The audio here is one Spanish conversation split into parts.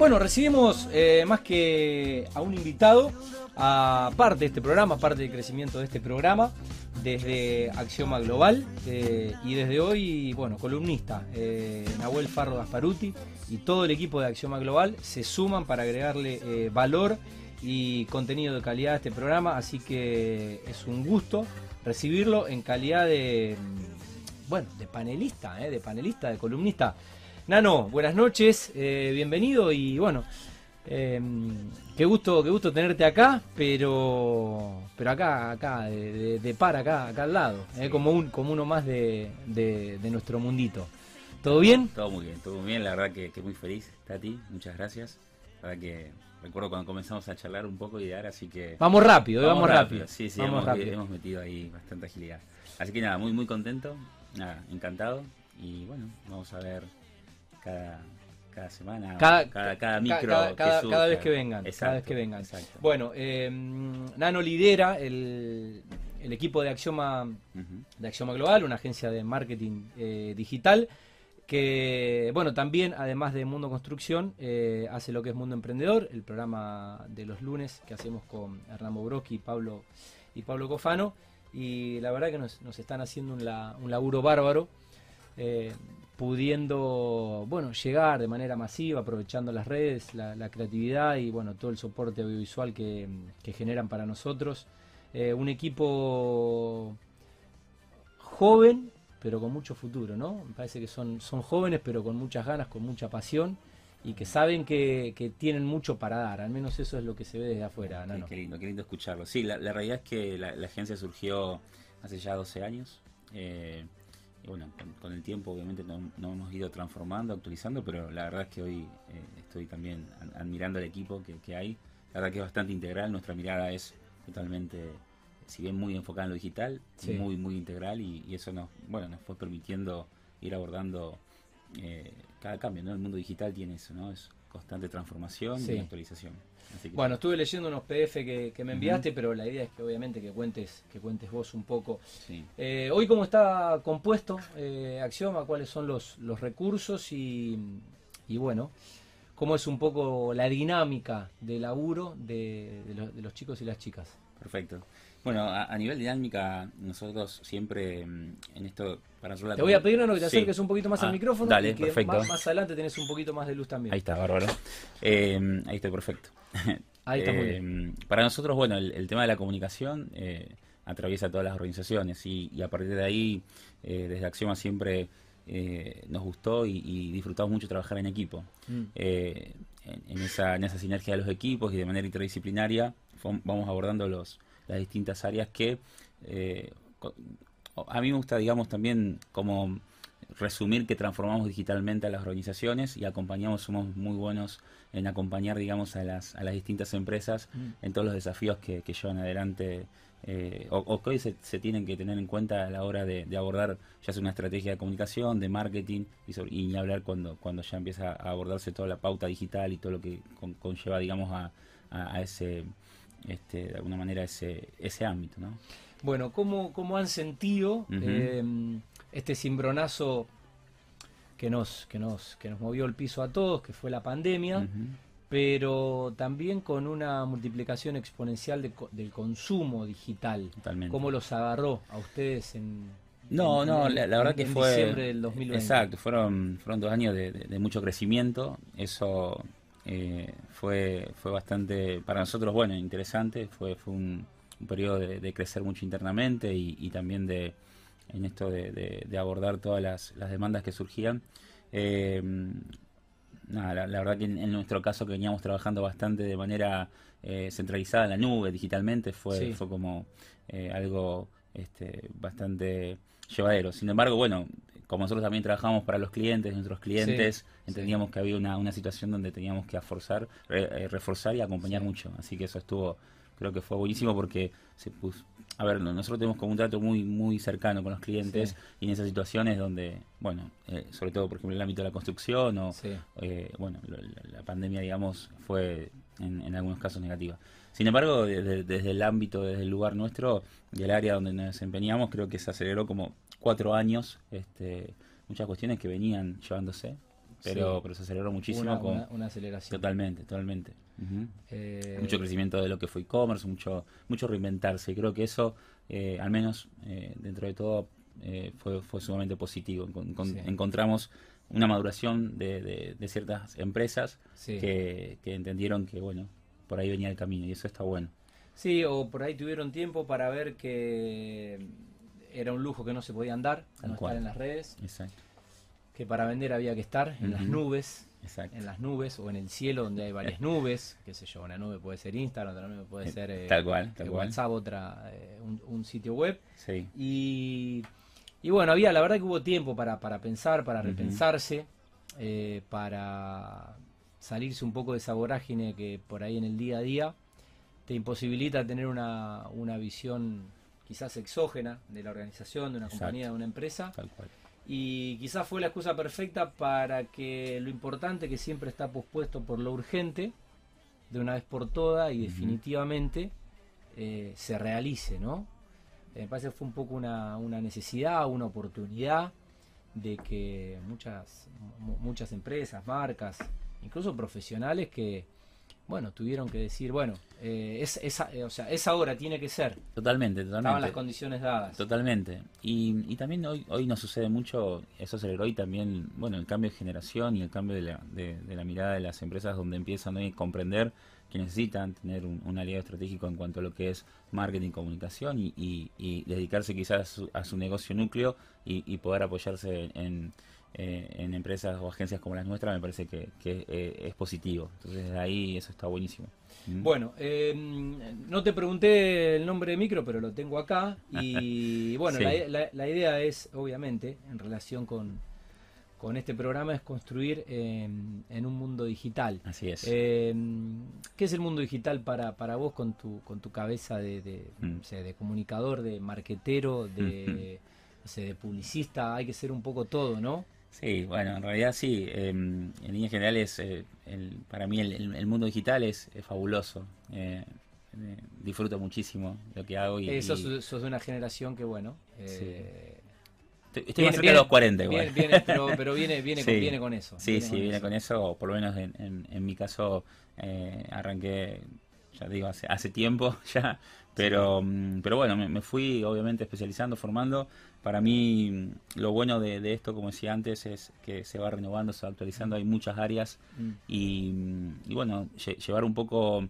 Bueno, recibimos eh, más que a un invitado, a parte de este programa, parte del crecimiento de este programa, desde Axioma Global eh, y desde hoy, bueno, columnista, eh, Nahuel Farro Gasparuti y todo el equipo de Axioma Global se suman para agregarle valor y contenido de calidad a este programa, así que es un gusto recibirlo en calidad de, mm, bueno, de panelista, de panelista, de columnista. Nano, buenas noches, eh, bienvenido y bueno, eh, qué gusto, qué gusto tenerte acá, pero, pero acá, acá, de, de- de par acá, acá al lado, eh, como un, como uno más de, de- nuestro mundito. ¿Todo bien? Todo muy bien, todo muy bien, la verdad que, que muy feliz, Tati, muchas gracias. La verdad que recuerdo cuando comenzamos a charlar un poco y idear, así que... Vamos rápido, eh, vamos, rápido. Sí, sí, vamos hemos, rápido. hemos metido ahí bastante agilidad. Así que nada, muy muy contento, nada, encantado y bueno, vamos a ver cada, cada semana, Cada- cada, cada Ca- micro cada, que cada- surja. cada vez que vengan, cada Exacto, vez que vengan. exacto. Bueno, eh, Nano lidera el, el equipo de Axioma, de Axioma Global, una agencia de marketing eh, digital que, bueno, también, además de Mundo Construcción, eh, hace lo que es Mundo Emprendedor, el programa de los lunes que hacemos con Hernán Bobroski y Pablo, y Pablo Cofano. Y la verdad que nos, nos están haciendo un, la- un laburo bárbaro, eh, pudiendo, bueno, llegar de manera masiva, aprovechando las redes, la, la creatividad y, bueno, todo el soporte audiovisual que, que generan para nosotros. Eh, un equipo joven, pero con mucho futuro, ¿no? Me parece que son, son jóvenes, pero con muchas ganas, con mucha pasión y que saben que, que tienen mucho para dar. Al menos eso es lo que se ve desde afuera, Qué-. Qué, lindo, qué lindo escucharlo. Sí, la, la realidad es que la, la agencia surgió hace ya 12 años. eh, y bueno, con, con el tiempo obviamente nos no hemos ido transformando, actualizando, pero la verdad es que hoy eh, estoy también ad- admirando el equipo que, que hay. La verdad que es bastante integral, nuestra mirada es totalmente, si bien muy enfocada en lo digital, Sí. muy, muy integral y, y eso nos, bueno, nos fue permitiendo ir abordando eh, cada cambio, ¿no? El mundo digital tiene eso, ¿no? Es constante transformación Sí. y actualización. Así que- Bueno, estuve leyendo unos PDF que, que me enviaste, pero la idea es que obviamente que cuentes, que cuentes vos un poco. Sí. Eh, hoy cómo está compuesto eh, Axioma, cuáles son los, los recursos y, y bueno, cómo es un poco la dinámica de laburo de, de los, de los chicos y las chicas. Perfecto. Bueno, a, a nivel dinámica, nosotros siempre mm, en esto, para nosotros la Te voy a pedir Nano, que te Sí. acerques un poquito más Ah, al micrófono dale, y que perfecto. más, más adelante tenés un poquito más de luz también. Ahí está, bárbaro. Eh, ahí estoy perfecto. Ahí está muy bien. Para nosotros, bueno, el, el tema de la comunicación eh, atraviesa todas las organizaciones y, y a partir de ahí, eh, desde Axioma siempre eh, nos gustó y, y disfrutamos mucho trabajar en equipo. Mm. Eh, en, en esa, en esa sinergia de los equipos y de manera interdisciplinaria vamos abordando los, las distintas áreas que eh, a mí me gusta, digamos, también como resumir que transformamos digitalmente a las organizaciones y acompañamos, somos muy buenos en acompañar, digamos, a las, a las distintas empresas Mm. en todos los desafíos que, que llevan adelante eh, o, o que hoy se, se tienen que tener en cuenta a la hora de, de abordar ya sea una estrategia de comunicación, de marketing y, sobre, y ni hablar cuando, cuando ya empieza a abordarse toda la pauta digital y todo lo que con- conlleva, digamos, a, a, a ese, este, de alguna manera, ese, ese ámbito, ¿no? Bueno, ¿cómo, cómo han sentido eh, este cimbronazo que nos, que, nos, que nos movió el piso a todos, que fue la pandemia, pero también con una multiplicación exponencial de del consumo digital? Totalmente. ¿Cómo los agarró a ustedes en... No, en- no, la, la verdad en- que en fue... diciembre del 2020? Exacto, fueron, fueron dos años de, de- de mucho crecimiento. Eso eh, fue, fue bastante, para nosotros, bueno, interesante. Fue, fue un, un periodo de, de crecer mucho internamente y, y también de en esto de, de- de abordar todas las, las demandas que surgían. Eh, nada, la, la verdad que en, en nuestro caso que veníamos trabajando bastante de manera eh, centralizada en la nube, digitalmente, fue, Sí. fue como eh, algo este, bastante llevadero. Sin embargo, bueno, como nosotros también trabajamos para los clientes, nuestros clientes, Sí, entendíamos que había una, una situación donde teníamos que reforzar, re- eh, reforzar y acompañar Sí. mucho. Así que eso estuvo, creo que fue buenísimo porque se puso... A ver, no- nosotros tenemos como un trato muy muy cercano con los clientes y en esas situaciones donde, bueno, eh, sobre todo por ejemplo en el ámbito de la construcción o, eh, bueno, la, la pandemia, digamos, fue en, en algunos casos negativa. Sin embargo, desde, desde el ámbito, desde el lugar nuestro, del área donde nos desempeñamos, creo que se aceleró como cuatro años este, muchas cuestiones que venían llevándose pero, pero se aceleró muchísimo. Una, con, una- una aceleración. Totalmente, totalmente. Eh, Mucho crecimiento de lo que fue e-commerce, mucho, mucho reinventarse. Y creo que eso, eh, al menos eh, dentro de todo, eh, fue, fue sumamente positivo. Encon- con- Sí. Encontramos una maduración de, de- de ciertas empresas Sí. que, que entendieron que, bueno, por ahí venía el camino y eso está bueno. Sí, o por ahí tuvieron tiempo para ver que era un lujo que no se podía andar, Tal no estar en las redes, Exacto, que para vender había que estar en las nubes, exacto. en las nubes o en el cielo donde hay varias nubes, qué sé yo, una nube puede ser Instagram, otra nube puede Eh, ser eh, tal cual, tal eh, cual. WhatsApp, otra eh, un, un sitio web. Sí, Y, y bueno, había, la verdad que hubo tiempo para, para pensar, para repensarse, eh, para salirse un poco de esa vorágine que por ahí en el día a día te imposibilita tener una, una visión quizás exógena de la organización, de una Exacto. compañía, de una empresa. tal cual. Y quizás fue la excusa perfecta para que lo importante que siempre está pospuesto por lo urgente, de una vez por todas y definitivamente eh, se realice, ¿no? Eh, Me parece que fue un poco una, una necesidad, una oportunidad de que muchas, mu- muchas empresas, marcas, incluso profesionales que, bueno, tuvieron que decir, bueno, eh, es, esa, eh, o sea, esa hora tiene que ser. Totalmente, Estaban las totalmente. condiciones dadas. Totalmente. Y, y también hoy, hoy nos sucede mucho, eso aceleró y también, bueno, el cambio de generación y el cambio de la, de, de la mirada de las empresas donde empiezan hoy a comprender que necesitan tener un, un aliado estratégico en cuanto a lo que es marketing, comunicación y, y- y dedicarse quizás a su, a su negocio núcleo y, y poder apoyarse en, eh, en empresas o agencias como las nuestras, me parece que, que, eh, es positivo. Entonces, desde ahí eso está buenísimo. ¿Mm? Bueno, eh, no te pregunté el nombre de micro, pero lo tengo acá. Y bueno, Sí. la, la- la idea es, obviamente, en relación con, con este programa, es construir en, en un mundo digital. Así es. Eh, ¿Qué es el mundo digital para, para vos con tu, con tu cabeza de, de, Mm. de comunicador, de marquetero, de, no sé, de publicista? Hay que ser un poco todo, ¿no? Sí, bueno, en realidad sí. eh, en líneas generales, eh, el- para mí el, el- mundo digital es, es fabuloso. eh, eh, disfruto muchísimo lo que hago y, Eh, y sos, de una generación que, bueno... eh, estoy, estoy viene- más cerca viene- de los 40 igual. Viene, viene- pero, pero viene, viene, con, Sí. viene con eso. Sí, sí, viene con eso, o por lo menos en, en- en mi caso eh, arranqué, ya digo, hace, hace tiempo ya, pero, mm, pero bueno, me, me fui obviamente especializando, formando. Para mí lo bueno de, de esto, como decía antes, es que se va renovando, se va actualizando, hay muchas áreas Mm. y, y bueno, lle- llevar un poco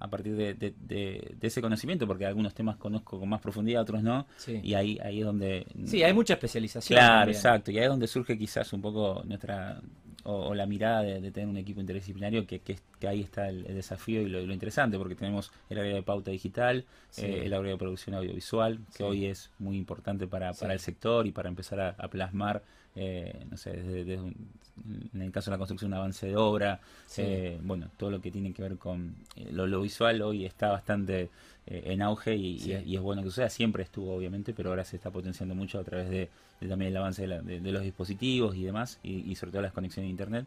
a partir de, de- de- de ese conocimiento, porque algunos temas conozco con más profundidad, otros no, Sí. y ahí, ahí es donde... Sí, hay mucha especialización. Claro, también. exacto, y ahí es donde surge quizás un poco nuestra, o, o la mirada de, de tener un equipo interdisciplinario, que, que, que ahí está el, el desafío y lo, lo interesante, porque tenemos el área de pauta digital, Sí. eh, el área de producción audiovisual, que Sí. hoy es muy importante para, para el sector y para empezar a, a plasmar, eh, no sé, desde, en el caso de la construcción, un avance de obra, Sí. eh, bueno, todo lo que tiene que ver con eh, lo, lo visual hoy está bastante eh, en auge y, Sí. y es- y es bueno que suceda, siempre estuvo obviamente, pero ahora se está potenciando mucho a través de, de también el avance de, la- de- de los dispositivos y demás, y, y sobre todo las conexiones a internet.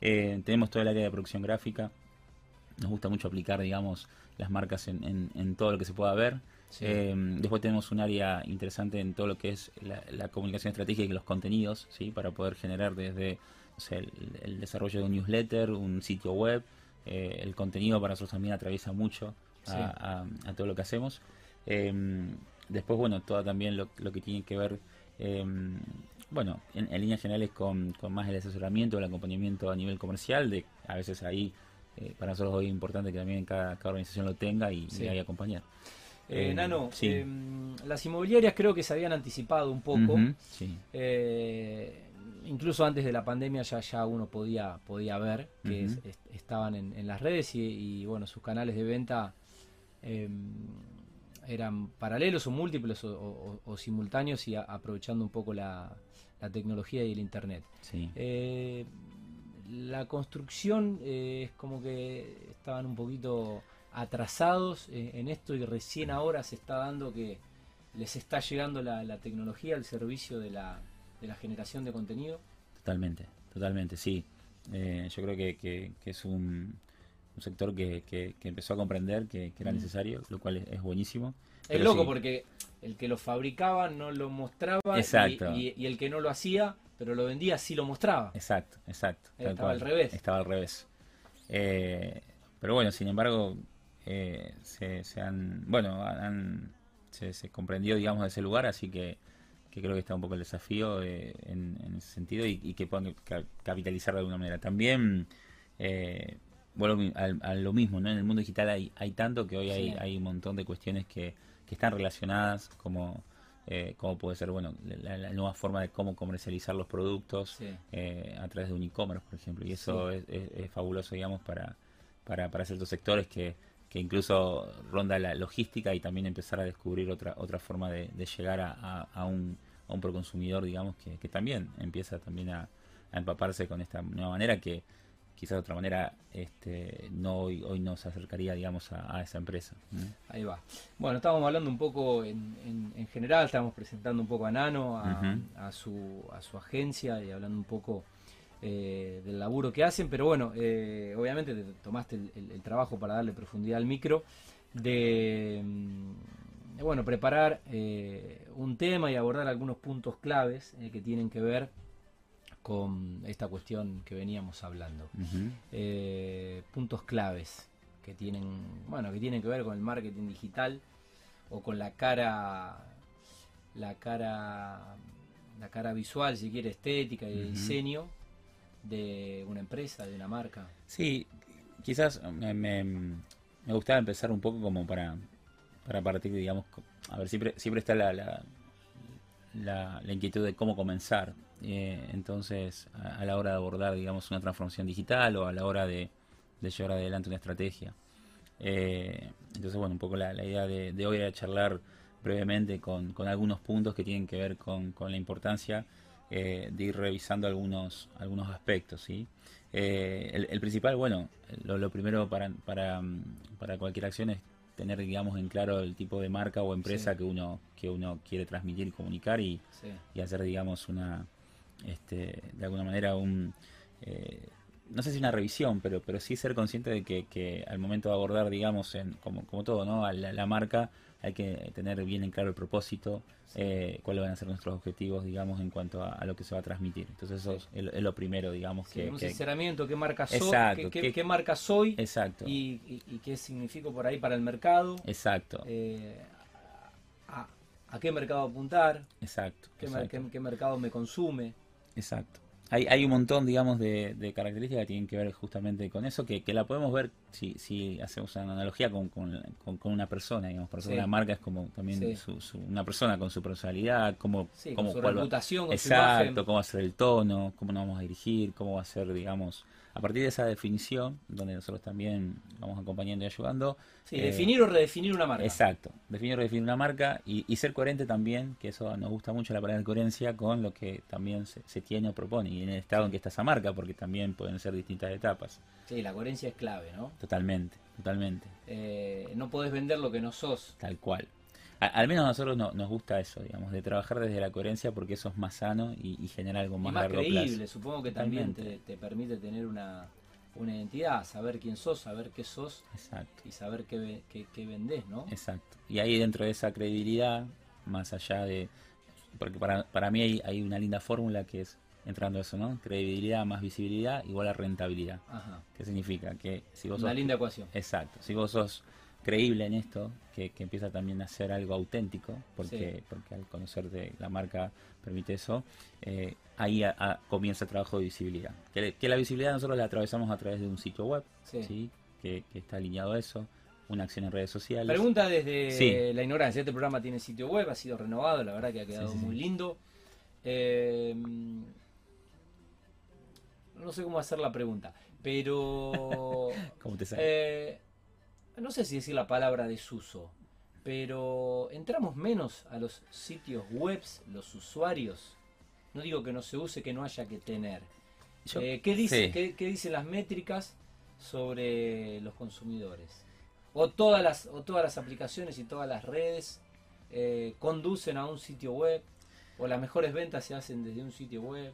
Eh, tenemos todo el área de producción gráfica, nos gusta mucho aplicar, digamos, las marcas en, en- en todo lo que se pueda ver. Sí. Eh, después tenemos un área interesante en todo lo que es la, la comunicación estratégica y los contenidos, ¿sí? para poder generar desde el, el desarrollo de un newsletter, un sitio web. eh, el contenido para nosotros también atraviesa mucho a, Sí. a- a todo lo que hacemos. Eh, después, bueno, todo también lo, lo que tiene que ver, eh, bueno, en, en líneas generales con, con más el asesoramiento, el acompañamiento a nivel comercial, de a veces ahí, eh, para nosotros hoy es importante que también cada, cada organización lo tenga y, Sí. y ahí acompañar. Eh, Eh, Nano, sí. eh, las inmobiliarias creo que se habían anticipado un poco. Sí. Eh, incluso antes de la pandemia ya, ya uno podía, podía ver que Ujú. es- est- estaban en, en las redes y, y, bueno, sus canales de venta eh, eran paralelos o múltiples o, o- o simultáneos y a- aprovechando un poco la, la tecnología y el internet. Sí. Eh, la construcción es como que estaban un poquito atrasados eh, en esto y recién ahora se está dando que les está llegando la, la tecnología al servicio de la, de la generación de contenido. Totalmente, totalmente, sí. Eh, yo creo que, que- que es un, un sector que, que- empezó a comprender que, era Mm. necesario, lo cual es, es buenísimo. Es loco sí, porque el que lo fabricaba no lo mostraba y- Exacto. Y, y el que no lo hacía pero lo vendía sí lo mostraba. Exacto, exacto. Estaba al revés. Estaba al revés. Eh, pero bueno, sin embargo, eh, se, han, bueno, han, se, comprendió, digamos, de ese lugar, así que, creo que está un poco el desafío eh, en, ese sentido y, que puedan capitalizar de alguna manera. También, eh, bueno, a, lo mismo, ¿no? En el mundo digital hay, hay tanto que hoy hay, hay un montón de cuestiones que, que están relacionadas, como eh, como puede ser bueno la, nueva forma de cómo comercializar los productos eh, a través de un e-commerce, por ejemplo. Y eso es, fabuloso, digamos, para, para, para ciertos sectores que, que incluso ronda la logística y también empezar a descubrir otra otra forma de, llegar a, a, un, a un proconsumidor, digamos, que, que también empieza también a, a empaparse con esta nueva manera que quizás de otra manera este, no hoy, hoy nos acercaría digamos a, esa empresa. Ahí va. Bueno, estábamos hablando un poco en, en, general, estábamos presentando un poco a Nano, a, su, a su agencia y hablando un poco eh, del laburo que hacen, pero bueno, eh, obviamente te tomaste el, trabajo para darle profundidad al micro de, mm, bueno, preparar eh, un tema y abordar algunos puntos claves que tienen que ver con esta cuestión que veníamos hablando. Puntos claves que tienen, bueno, que tienen que ver con el marketing digital o con la cara, la cara, la cara visual, si quiere, estética y de diseño de una empresa, de una marca. Sí, quizás me, me, gustaba empezar un poco como para, para partir, digamos, a ver, siempre, siempre está la, la, la inquietud de cómo comenzar eh, entonces, a, la hora de abordar, digamos, una transformación digital o a la hora de, llevar adelante una estrategia. Eh, entonces, bueno, un poco la, idea de, hoy era charlar brevemente con, algunos puntos que tienen que ver con, la importancia eh, de ir revisando algunos, algunos aspectos, ¿sí? El, principal, bueno, lo, primero para, para, para, cualquier acción es tener, digamos, en claro el tipo de marca o empresa que uno que uno quiere transmitir y comunicar y, y hacer, digamos, una, este, de alguna manera un... Eh, no sé si una revisión, pero, pero sí ser consciente de que, al momento de abordar, digamos, en, como, como todo, ¿no? A la, marca hay que tener bien en claro el propósito, eh, cuáles van a ser nuestros objetivos, digamos, en cuanto a, lo que se va a transmitir. Entonces eso es, lo primero, digamos. que, un sinceramiento, qué marca soy, qué, marca soy exacto. Y, qué significa por ahí para el mercado. Exacto. Eh, a, qué mercado apuntar. Exacto. Qué, qué mercado me consume. Exacto. Hay, hay un montón, digamos, de, características que tienen que ver justamente con eso, que, que la podemos ver si, si hacemos una analogía con, con, con, una persona, digamos, por eso una marca es como también una persona con su personalidad, cómo, cómo su reputación, exacto, cómo va a ser el tono, cómo nos vamos a dirigir, cómo va a ser, digamos, a partir de esa definición, donde nosotros también vamos acompañando y ayudando. Sí, definir o redefinir una marca. Exacto, definir o redefinir una marca y, ser coherente también, que eso nos gusta mucho la palabra coherencia, con lo que también se, tiene o propone y en el estado en que está esa marca, porque también pueden ser distintas etapas. Sí, la coherencia es clave, ¿no? Totalmente, totalmente. Eh, no podés vender lo que no sos. Tal cual al menos a nosotros nos gusta eso, digamos, de trabajar desde la coherencia porque eso es más sano y, genera algo más, y más creíble. Supongo que también te, permite tener una, identidad, saber quién sos, saber qué sos Exacto. y saber qué, qué, vendés, ¿no? Exacto. Y ahí dentro de esa credibilidad, más allá de... Porque para, para mí hay, hay una linda fórmula que es entrando a eso, ¿no? Credibilidad más visibilidad igual a rentabilidad. Ajá. ¿Qué significa? Que si vos Una linda ecuación. Exacto. Si vos sos creíble en esto, que, empieza también a ser algo auténtico, porque, porque al conocer de la marca permite eso, eh, ahí comienza el trabajo de visibilidad. Que, la visibilidad nosotros la atravesamos a través de un sitio web, sí. Que, está alineado a eso, una acción en redes sociales. Pregunta desde la ignorancia, este programa tiene sitio web, ha sido renovado, la verdad que ha quedado muy lindo. Eh, no sé cómo hacer la pregunta, pero... ¿Cómo te sale? Eh, no sé si decir la palabra desuso, pero entramos menos a los sitios webs, los usuarios. No digo que no se use, que no haya que tener. Eh, ¿qué, dice, ¿qué, dicen las métricas sobre los consumidores? O todas las, o todas las aplicaciones y todas las redes eh, conducen a un sitio web, o las mejores ventas se hacen desde un sitio web.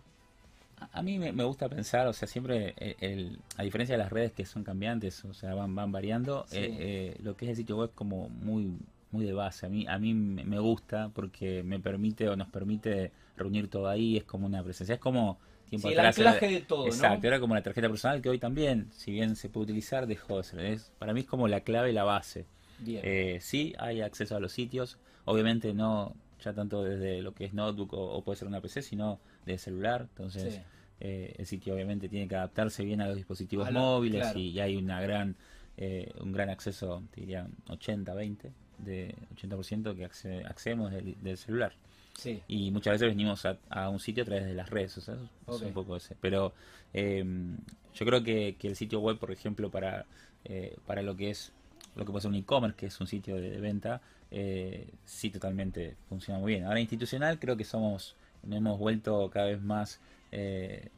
A mí me, gusta pensar, o sea, siempre, eh, el, a diferencia de las redes que son cambiantes, o sea, van, van variando, eh, eh, lo que es el sitio web como muy muy de base. A mí, a mí me gusta porque me permite o nos permite reunir todo ahí, es como una presencia, es como tiempo sí, el anclaje de todo, Exacto, era como la tarjeta personal que hoy también, si bien se puede utilizar, dejó de ser. Es, para mí es como la clave y la base. Bien. Eh, sí, hay acceso a los sitios, obviamente no ya tanto desde lo que es notebook o, puede ser una PC, sino de celular, entonces eh, el sitio obviamente tiene que adaptarse bien a los dispositivos móviles y, hay una gran eh, un gran acceso, te diría 80-20, de 80% que accedemos del celular. Y muchas veces venimos a, un sitio a través de las redes, o sea, es un poco ese. Pero em, yo creo que, el sitio web, por ejemplo, para, eh, para lo que es lo que puede ser un e-commerce, que es un sitio de, venta, eh, sí totalmente funciona muy bien. Ahora institucional creo que somos, hemos vuelto cada vez más eh,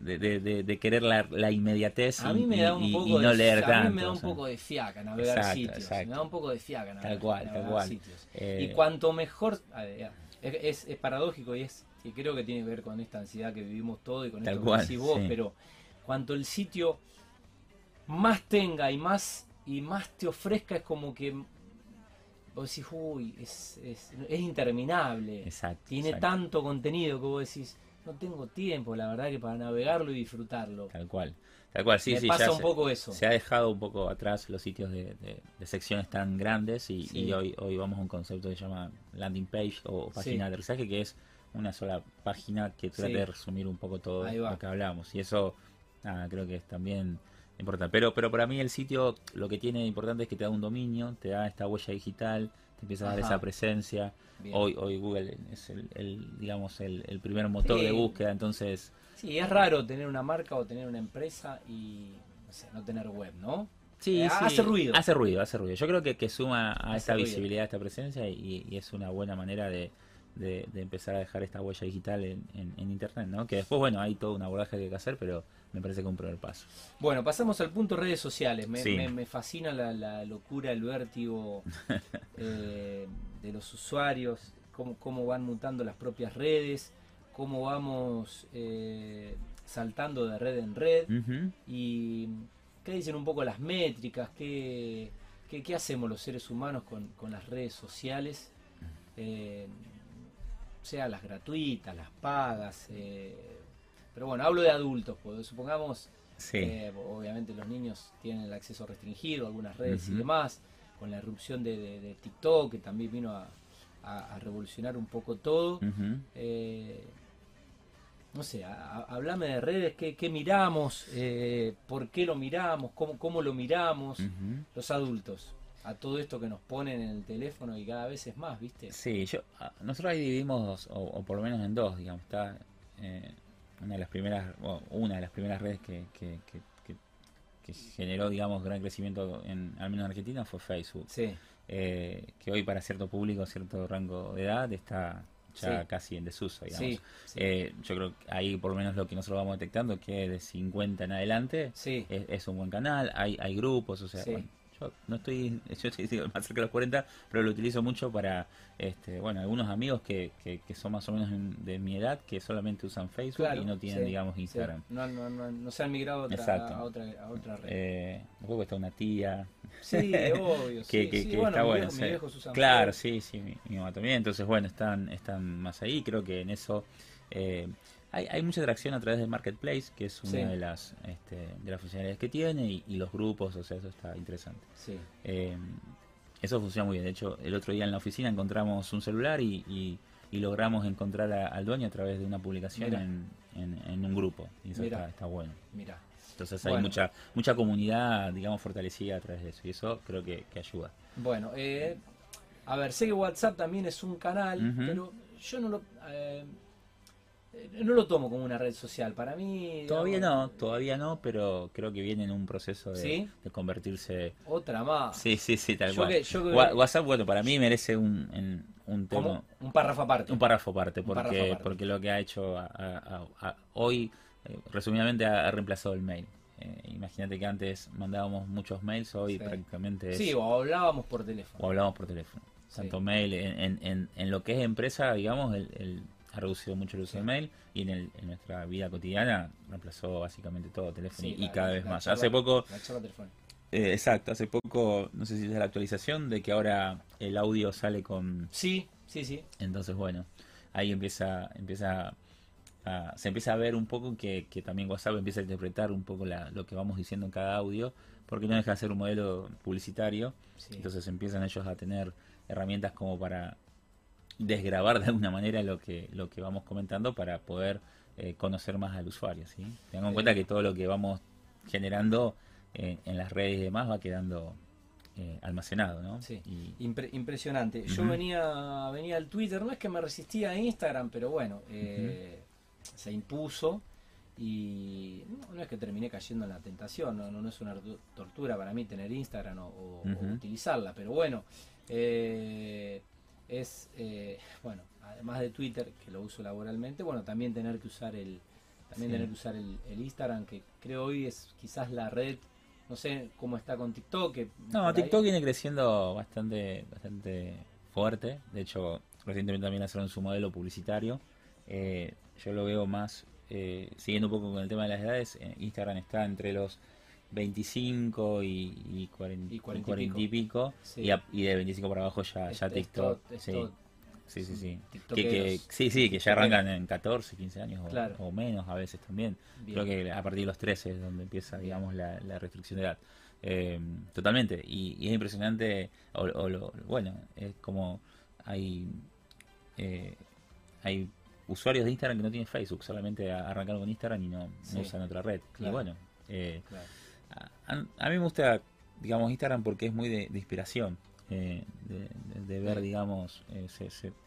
de, querer la, inmediatez y, no leer tanto. A mí me da un poco de fiaca navegar sitios. Me da un poco de fiaca navegar, tal cual, tal cual. sitios. y cuanto mejor... Es, paradójico y es y creo que tiene que ver con esta ansiedad que vivimos todos y con esto que decís vos, pero cuanto el sitio más tenga y más y más te ofrezca es como que vos decís, uy, es, es, interminable. tiene tanto contenido que vos decís, no tengo tiempo, la verdad, que para navegarlo y disfrutarlo. Tal cual. Tal cual, sí, sí. Pasa un poco eso. Se ha dejado un poco atrás los sitios de, secciones tan grandes y, hoy, hoy vamos a un concepto que se llama landing page o página de aterrizaje, que es una sola página que trata de resumir un poco todo lo que hablamos. Y eso, creo que es también importante. Pero, pero para mí el sitio lo que tiene importante es que te da un dominio, te da esta huella digital, te empieza a dar esa presencia. Hoy, hoy Google es el, digamos, el, primer motor de búsqueda, entonces Sí, es raro tener una marca o tener una empresa y no, tener web, ¿no? Sí, eh, Hace ruido. Hace ruido, hace ruido. Yo creo que, que suma a esta visibilidad, a esta presencia y, es una buena manera de, empezar a dejar esta huella digital en, Internet, ¿no? Que después, bueno, hay todo un abordaje que hay que hacer, pero me parece que es un primer paso. Bueno, pasamos al punto redes sociales. Me, fascina la, locura, el vértigo eh, de los usuarios, cómo, cómo van mutando las propias redes cómo vamos eh, saltando de red en red. Y qué dicen un poco las métricas, qué, qué, hacemos los seres humanos con, las redes sociales, eh, sea las gratuitas, las pagas, eh, pero bueno, hablo de adultos, pues, supongamos, obviamente los niños tienen el acceso restringido a algunas redes y demás, con la irrupción de, TikTok, que también vino a, revolucionar un poco todo. No sé, hablame de redes, qué, miramos, eh, por qué lo miramos, cómo, cómo lo miramos, los adultos, a todo esto que nos ponen en el teléfono y cada vez es más, ¿viste? Sí, yo, nosotros ahí dividimos, o, por lo menos en dos, digamos, está eh, una de las primeras, una de las primeras redes que, que, que, generó, digamos, gran crecimiento, en, al menos en Argentina, fue Facebook. Sí. Eh, que hoy para cierto público, cierto rango de edad, está ya casi en desuso, digamos. Eh, yo creo que ahí por lo menos lo que nosotros vamos detectando que de 50 en adelante es, un buen canal, hay, hay grupos, o sea, yo no estoy, yo estoy más cerca de los 40, pero lo utilizo mucho para, este, bueno, algunos amigos que, que, son más o menos de mi edad que solamente usan Facebook y no tienen, digamos, Instagram. No, no, no, no, se han migrado a otra, a otra, a otra red. Eh, luego está una tía. Sí, obvio. que, que, que está bueno. claro, sí, sí, mi, mi, mamá también. Entonces, bueno, están, están más ahí. Creo que en eso. Eh, hay, hay, mucha atracción a través del marketplace, que es una de las este, de las funcionalidades que tiene, y, los grupos, o sea, eso está interesante. Sí. Eh, eso funciona muy bien. De hecho, el otro día en la oficina encontramos un celular y, y, logramos encontrar al dueño a través de una publicación en, en, un grupo. Y eso está, bueno. Mira. Entonces hay mucha mucha comunidad, digamos, fortalecida a través de eso. Y eso creo que, ayuda. Bueno, eh, a ver, sé que WhatsApp también es un canal, pero yo no lo... Eh, no lo tomo como una red social. Para mí. Todavía no, todavía no, pero creo que viene en un proceso de, convertirse. Otra más. Sí, sí, sí, tal cual. WhatsApp, bueno, para mí merece un, un tema. Un párrafo aparte. Un párrafo aparte, porque, porque lo que ha hecho hoy, eh, resumidamente, ha, reemplazado el mail. Eh, imagínate que antes mandábamos muchos mails, hoy prácticamente. Sí, o hablábamos por teléfono. O hablábamos por teléfono. Tanto mail, en, en, en, lo que es empresa, digamos, el ha reducido mucho el uso de mail y en, el, en, nuestra vida cotidiana reemplazó básicamente todo, teléfono y cada vez más. Hace poco... Eh, exacto, hace poco, no sé si es la actualización, de que ahora el audio sale con... Sí, sí, sí. Entonces, bueno, ahí empieza, empieza se empieza a ver un poco que, que, también WhatsApp empieza a interpretar un poco lo que vamos diciendo en cada audio, porque no deja de ser un modelo publicitario, entonces empiezan ellos a tener herramientas como para desgrabar de alguna manera lo que, lo que vamos comentando para poder eh, conocer más al usuario. ¿sí? Tengan en cuenta que todo lo que vamos generando eh, en las redes y demás va quedando eh, almacenado, ¿no? Sí. impresionante. Yo venía, venía al Twitter, no es que me resistía a Instagram, pero bueno, se impuso y no, es que terminé cayendo en la tentación, no, no, es una tortura para mí tener Instagram o, utilizarla, pero bueno, eh, es, eh, bueno, además de Twitter, que lo uso laboralmente, bueno, también tener que usar el, también tener que usar el, Instagram, que creo hoy es quizás la red, no sé cómo está con TikTok. no, TikTok viene creciendo bastante, bastante fuerte, de hecho, recientemente también hicieron su modelo publicitario. Eh, yo lo veo más, eh, siguiendo un poco con el tema de las edades, eh, Instagram está entre los 25 y, y, 40, y 40, y pico, y, de 25 para abajo ya, ya TikTok. sí. sí. sí, sí, Que, sí, sí, que ya arrancan en 14, 15 años o, menos a veces también. Creo que a partir de los 13 es donde empieza, digamos, la, restricción de edad. Eh, totalmente. Y, es impresionante, o, lo, bueno, es como hay, hay usuarios de Instagram que no tienen Facebook, solamente arrancaron con Instagram y no, usan otra red. Y bueno, eh, a, mí me gusta, digamos, Instagram porque es muy de, inspiración. Eh, de, ver, digamos, eh,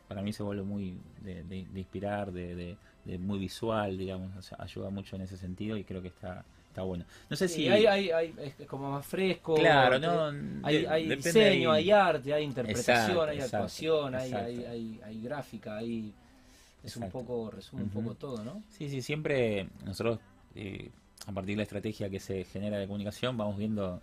para mí se vuelve muy de, inspirar, de, muy visual, digamos, ayuda mucho en ese sentido y creo que está está bueno. No sé si hay, hay, hay, es como más fresco. Claro, no. Hay, hay diseño, hay arte, hay interpretación, hay actuación, hay, hay, hay, gráfica, hay es un poco, resume un poco todo, ¿no? Sí, sí, siempre nosotros, eh, a partir de la estrategia que se genera de comunicación, vamos viendo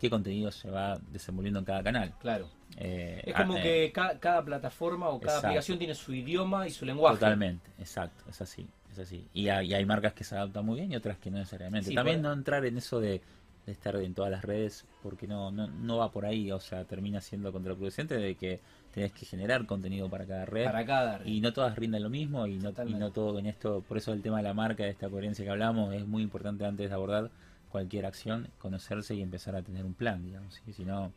qué contenido se va desenvolviendo en cada canal. Claro. Eh, es como ah, que eh, cada, plataforma o cada aplicación tiene su idioma y su lenguaje. Totalmente, exacto, es así. Es así. Y hay, hay marcas que se adaptan muy bien y otras que no necesariamente. También no entrar en eso de, estar en todas las redes porque no, no, no va por ahí, o sea, termina siendo contraproducente de que tenés que generar contenido para cada red. Para cada Y no todas rinden lo mismo y no, y no todo en esto, por eso el tema de la marca, de esta coherencia que hablamos, es muy importante antes de abordar cualquier acción, conocerse y empezar a tener un plan, digamos. Si no,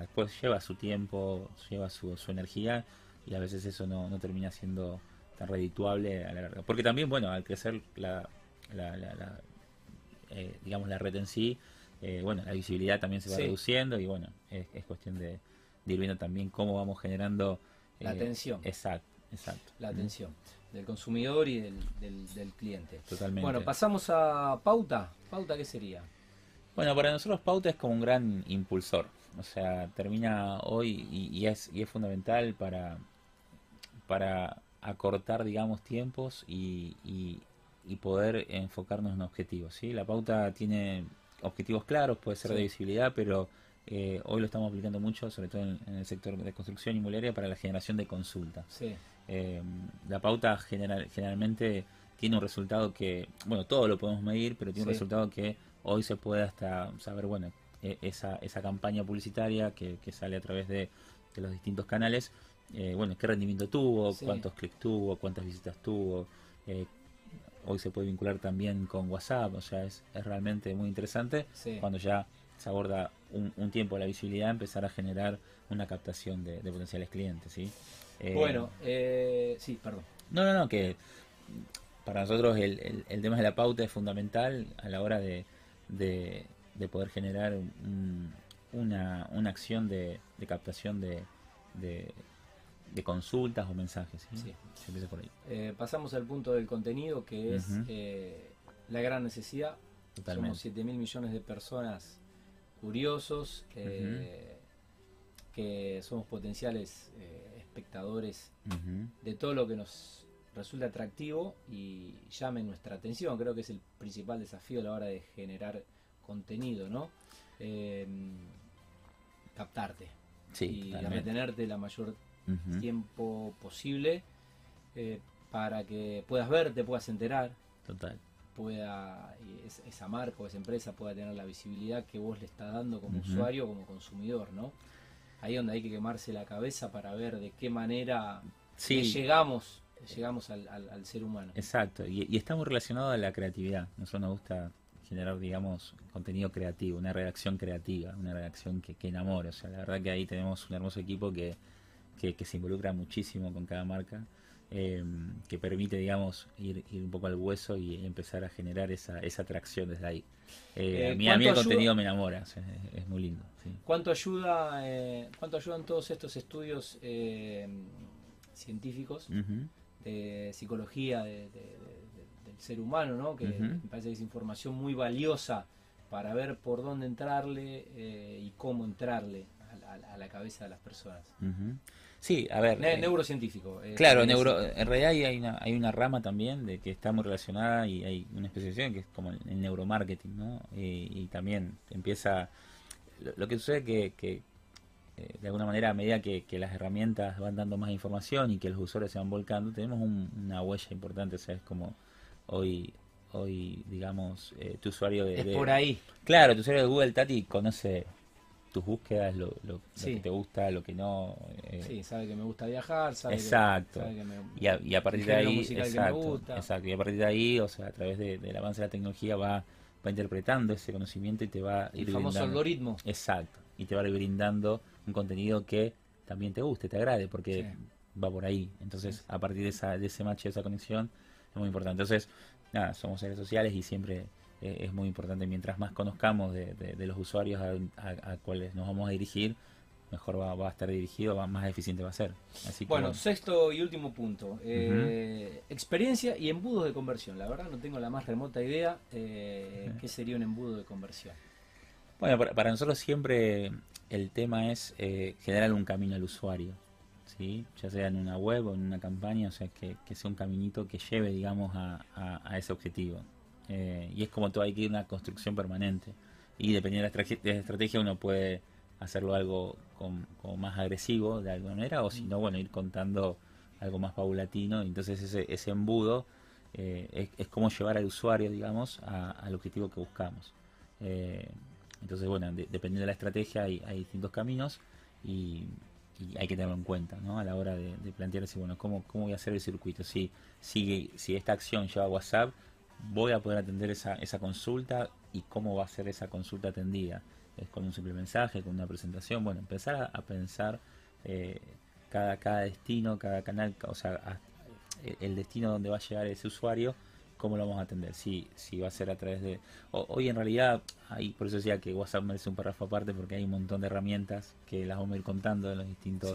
después lleva su tiempo, lleva su, su energía y a veces eso no, no termina siendo tan redituable a la larga. Porque también, bueno, al crecer la, la, la, eh, digamos, la red en sí, eh, bueno, la visibilidad también se va reduciendo y bueno, es cuestión de, de ir viendo también cómo vamos generando... La eh, atención. Exacto, exacto. La atención del consumidor y del, del, cliente. Totalmente. Bueno, pasamos a pauta. ¿Pauta qué sería? Bueno, para nosotros pauta es como un gran impulsor. O sea, termina hoy y, es, y es fundamental para, para acortar, digamos, tiempos y, y, poder enfocarnos en objetivos. ¿sí? La pauta tiene objetivos claros, puede ser de visibilidad, pero eh, hoy lo estamos aplicando mucho, sobre todo en, el sector de construcción inmobiliaria, para la generación de consultas. Eh, la pauta general, generalmente tiene un resultado que, bueno, todo lo podemos medir, pero tiene un resultado que hoy se puede hasta saber, bueno, e, esa, esa campaña publicitaria que, sale a través de, los distintos canales, eh, bueno, qué rendimiento tuvo, cuántos clics tuvo, cuántas visitas tuvo. Hoy se puede vincular también con WhatsApp, o sea, es, es realmente muy interesante cuando ya se aborda un, tiempo la visibilidad, empezar a generar una captación de, potenciales clientes, ¿sí? Eh, bueno, eh, sí, perdón. No, no, no, que para nosotros el, el, tema de la pauta es fundamental a la hora de, de, poder generar una, una acción de, captación de, de, consultas o mensajes. ¿sí? por ahí. Eh, pasamos al punto del contenido que es la gran necesidad. Totalmente. Somos 7 mil millones de personas curiosos, eh, que somos potenciales eh, espectadores de todo lo que nos resulta atractivo y llame nuestra atención. Creo que es el principal desafío a la hora de generar contenido, ¿no? Captarte y retenerte la mayor tiempo posible eh, para que puedas ver, te puedas enterar. Total. pueda, esa marca o esa empresa pueda tener la visibilidad que vos le estás dando como usuario o como consumidor, ¿no? Ahí es donde hay que quemarse la cabeza para ver de qué manera llegamos llegamos al, ser humano. Exacto, y, y, está muy relacionado a la creatividad. Nosotros nos gusta generar, digamos, contenido creativo, una redacción creativa, una redacción que, que enamore. O sea, la verdad que ahí tenemos un hermoso equipo que, que, se involucra muchísimo con cada marca, eh, que permite, digamos, ir, ir, un poco al hueso y empezar a generar esa, esa atracción desde ahí. Eh, a, mí, el contenido me enamora, es, muy lindo. ¿Cuánto, ayuda, eh, ¿Cuánto ayudan todos estos estudios científicos de psicología del ser humano, ¿no? que me parece que es información muy valiosa para ver por dónde entrarle y cómo entrarle a, la cabeza de las personas? Sí, a ver. Eh, neurocientífico. Eh, claro, neuro, en realidad hay una, hay una rama también de que está muy relacionada y hay una especialización que es como el, neuromarketing, ¿no? Y, también empieza. Lo, que sucede que, que eh, de alguna manera, a medida que, las herramientas van dando más información y que los usuarios se van volcando, tenemos una huella importante, o sea, es como hoy hoy digamos tu usuario de, es por ahí claro tu usuario de Google Tati conoce tus búsquedas, lo, lo, que te gusta, lo que no. Eh. Sí, sabe que me gusta viajar, sabe exacto. Que, me, y, a, y, a, partir de ahí, exacto, exacto, y a partir de ahí, o sea, a través del avance de la tecnología va, va interpretando ese conocimiento y te va El famoso algoritmo. Exacto, y te va a ir brindando un contenido que también te guste, te agrade, porque va por ahí. Entonces, a partir de, esa, de ese match, de esa conexión, es muy importante. Entonces, nada, somos seres sociales y siempre eh, es muy importante. Mientras más conozcamos de, los usuarios a, cuales nos vamos a dirigir, mejor va, a estar dirigido, más eficiente va a ser. Así bueno, sexto y último punto. Eh, experiencia y embudos de conversión. La verdad no tengo la más remota idea eh, qué sería un embudo de conversión. Bueno, para, nosotros siempre el tema es generar un camino al usuario. ¿sí? ya sea en una web o en una campaña, o sea, que, sea un caminito que lleve, digamos, a ese objetivo. Eh, y es como todo, hay que ir una construcción permanente. Y dependiendo de la, estrategia, uno puede hacerlo algo con, más agresivo de alguna manera, o si no, bueno, ir contando algo más paulatino. Entonces ese, ese embudo eh, es, como llevar al usuario, digamos, al objetivo que buscamos. Eh, entonces, bueno, dependiendo de la estrategia hay, distintos caminos y, hay que tenerlo en cuenta, ¿no? A la hora de, plantearse, bueno, ¿cómo, ¿cómo voy a hacer el circuito? Si, si, si esta acción lleva a WhatsApp, voy a poder atender esa, esa consulta y cómo va a ser esa consulta atendida. Es con un simple mensaje, con una presentación. Bueno, empezar a, pensar eh, cada, cada destino, cada canal, o sea, el destino donde va a llegar ese usuario, cómo lo vamos a atender. Si, si va a ser a través de... hoy en realidad, ahí por eso decía que WhatsApp merece un párrafo aparte porque hay un montón de herramientas que las vamos a ir contando en los distintos,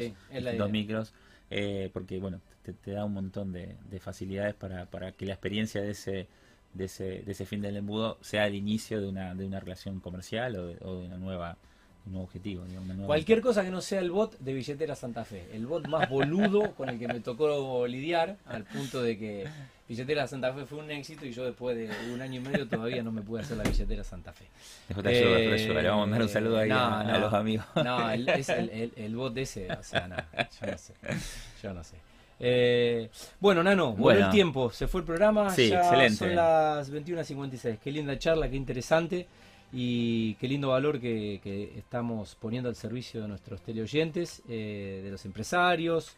micros. Eh, porque bueno, te, da un montón de, de facilidades para, para que la experiencia de ese de ese, de ese fin del embudo sea el inicio de una, de una relación comercial o de, una nueva un nuevo objetivo. Cualquier cosa que no sea el bot de Billetera Santa Fe, el bot más boludo con el que me tocó lidiar, al punto de que Billetera Santa Fe fue un éxito y yo después de un año y medio todavía no me pude hacer la Billetera Santa Fe. Eh, le vamos a mandar un saludo ahí a, los amigos. No, el, es el, el, bot de ese, o sea, no, yo no sé. Yo no sé. Eh, bueno, Nano, bueno. el tiempo, se fue el programa, sí, ya excelente. son las 21.56. Qué linda charla, qué interesante y qué lindo valor que, estamos poniendo al servicio de nuestros teleoyentes, eh, de los empresarios,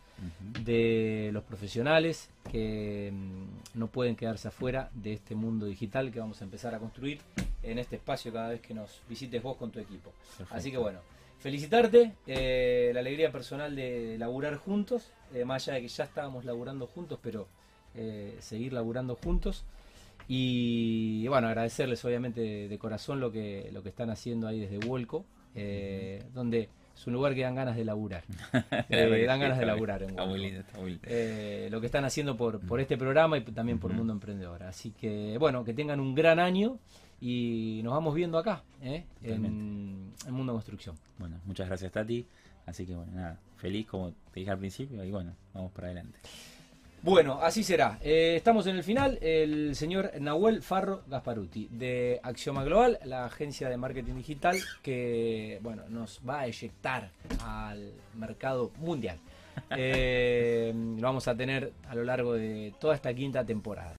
de los profesionales que mm, no pueden quedarse afuera de este mundo digital que vamos a empezar a construir en este espacio cada vez que nos visites vos con tu equipo. Así que bueno, felicitarte, eh, la alegría personal de laburar juntos, eh, más allá de que ya estábamos laburando juntos, pero eh, seguir laburando juntos. Y bueno, agradecerles obviamente de, corazón lo que, lo que están haciendo ahí desde Vuelco, donde es un lugar que dan ganas de laburar. dan ganas de laburar. está muy lindo. lo que están haciendo por, por este programa y también por Mundo Emprendedor. Así que bueno, que tengan un gran año y nos vamos viendo acá, ¿eh? en, en, Mundo Construcción. Bueno, muchas gracias Tati. Así que bueno, nada, feliz como te dije al principio y bueno, vamos para adelante. Bueno, así será. Eh, estamos en el final. El señor Nahuel Farro Gasparuti de Axioma Global, la agencia de marketing digital que bueno nos va a eyectar al mercado mundial. Eh, lo vamos a tener a lo largo de toda esta quinta temporada.